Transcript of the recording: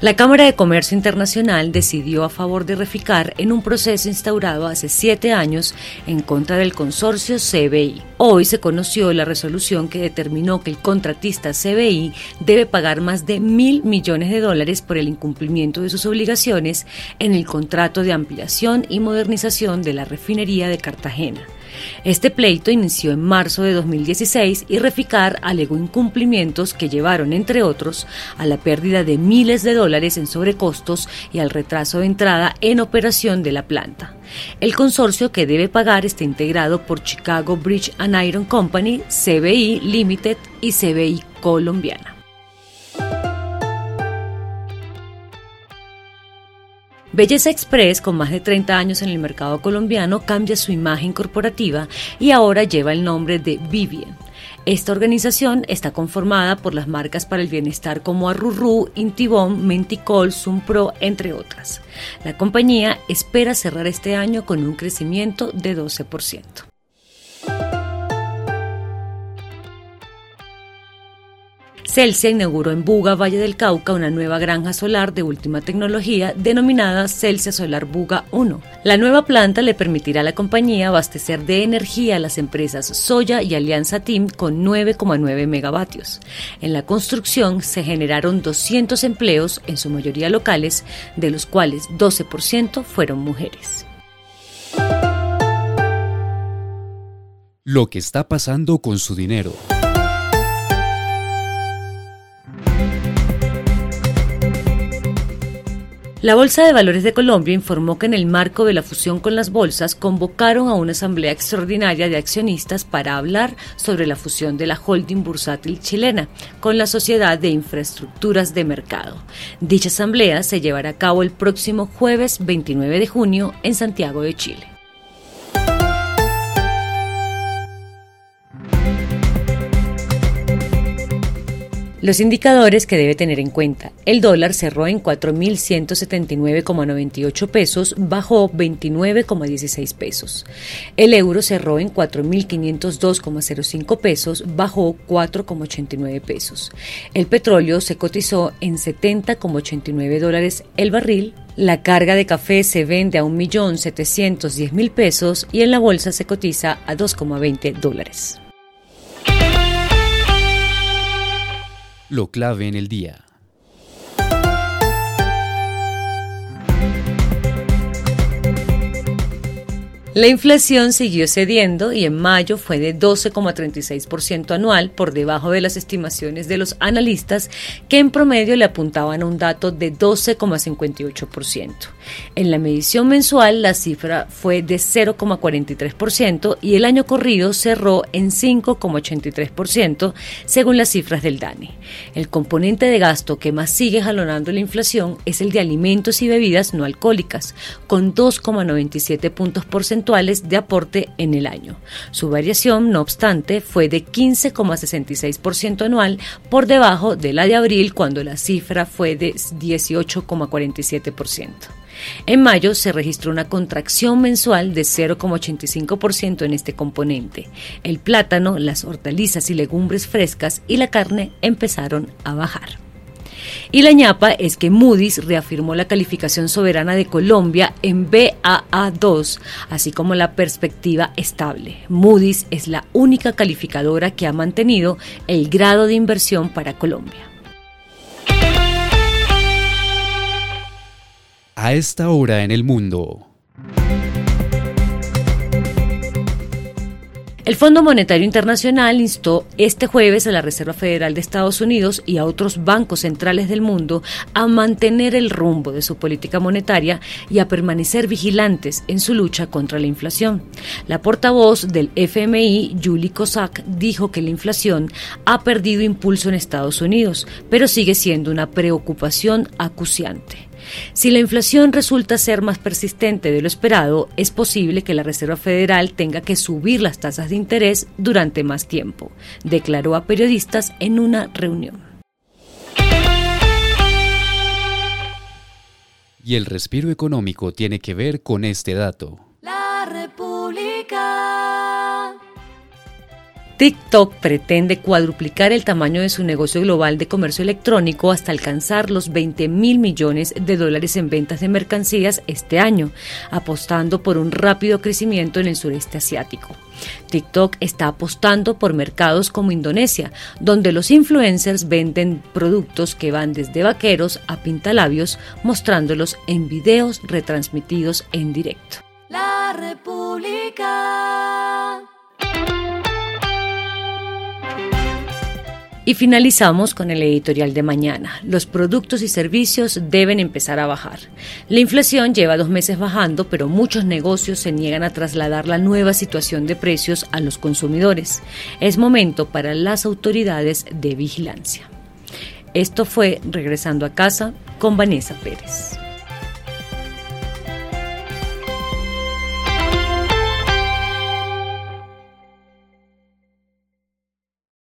La Cámara de Comercio Internacional decidió a favor de Reficar en un proceso instaurado hace siete años en contra del consorcio CBI. Hoy se conoció la resolución que determinó que el contratista CBI debe pagar más de mil millones de dólares por el incumplimiento de sus obligaciones en el contrato de ampliación y modernización de la refinería de Cartagena. Este pleito inició en marzo de 2016 y Reficar alegó incumplimientos que llevaron, entre otros, a la pérdida de miles de dólares en sobrecostos y al retraso de entrada en operación de la planta. El consorcio que debe pagar está integrado por Chicago Bridge and Iron Company, CBI Limited y CBI Colombiana. Belleza Express, con más de 30 años en el mercado colombiano, cambia su imagen corporativa y ahora lleva el nombre de Vivian. Esta organización está conformada por las marcas para el bienestar como Arrurú, Intibón, Menticol, Sumpro, entre otras. La compañía espera cerrar este año con un crecimiento de 12%. Celsia inauguró en Buga, Valle del Cauca, una nueva granja solar de última tecnología denominada Celsia Solar Buga 1. La nueva planta le permitirá a la compañía abastecer de energía a las empresas Soya y Alianza Team con 9,9 megavatios. En la construcción se generaron 200 empleos, en su mayoría locales, de los cuales 12% fueron mujeres. Lo que está pasando con su dinero. La Bolsa de Valores de Colombia informó que en el marco de la fusión con las bolsas convocaron a una asamblea extraordinaria de accionistas para hablar sobre la fusión de la holding bursátil chilena con la Sociedad de Infraestructuras de Mercado. Dicha asamblea se llevará a cabo el próximo jueves 29 de junio en Santiago de Chile. Los indicadores que debe tener en cuenta. El dólar cerró en 4.179,98 pesos, bajó 29,16 pesos. El euro cerró en 4.502,05 pesos, bajó 4,89 pesos. El petróleo se cotizó en 70,89 dólares el barril. La carga de café se vende a 1.710.000 pesos y en la bolsa se cotiza a 2,20 dólares. Lo clave en el día. La inflación siguió cediendo y en mayo fue de 12,36% anual, por debajo de las estimaciones de los analistas que en promedio le apuntaban a un dato de 12,58%. En la medición mensual la cifra fue de 0,43% y el año corrido cerró en 5,83% según las cifras del DANE. El componente de gasto que más sigue jalonando la inflación es el de alimentos y bebidas no alcohólicas, con 2,97 puntos porcentuales de aporte en el año. Su variación, no obstante, fue de 15,66% anual por debajo de la de abril cuando la cifra fue de 18,47%. En mayo se registró una contracción mensual de 0,85% en este componente. El plátano, las hortalizas y legumbres frescas y la carne empezaron a bajar. Y la ñapa es que Moody's reafirmó la calificación soberana de Colombia en BAA2, así como la perspectiva estable. Moody's es la única calificadora que ha mantenido el grado de inversión para Colombia. A esta hora en el mundo. El Fondo Monetario Internacional instó este jueves a la Reserva Federal de Estados Unidos y a otros bancos centrales del mundo a mantener el rumbo de su política monetaria y a permanecer vigilantes en su lucha contra la inflación. La portavoz del FMI, Julie Kozak, dijo que la inflación ha perdido impulso en Estados Unidos, pero sigue siendo una preocupación acuciante. Si la inflación resulta ser más persistente de lo esperado, es posible que la Reserva Federal tenga que subir las tasas de interés durante más tiempo, declaró a periodistas en una reunión. Y el respiro económico tiene que ver con este dato. La República. TikTok pretende cuadruplicar el tamaño de su negocio global de comercio electrónico hasta alcanzar los 20 mil millones de dólares en ventas de mercancías este año, apostando por un rápido crecimiento en el sureste asiático. TikTok está apostando por mercados como Indonesia, donde los influencers venden productos que van desde vaqueros a pintalabios, mostrándolos en videos retransmitidos en directo. La República. Y finalizamos con el editorial de mañana. Los productos y servicios deben empezar a bajar. La inflación lleva dos meses bajando, pero muchos negocios se niegan a trasladar la nueva situación de precios a los consumidores. Es momento para las autoridades de vigilancia. Esto fue Regresando a casa con Vanessa Pérez.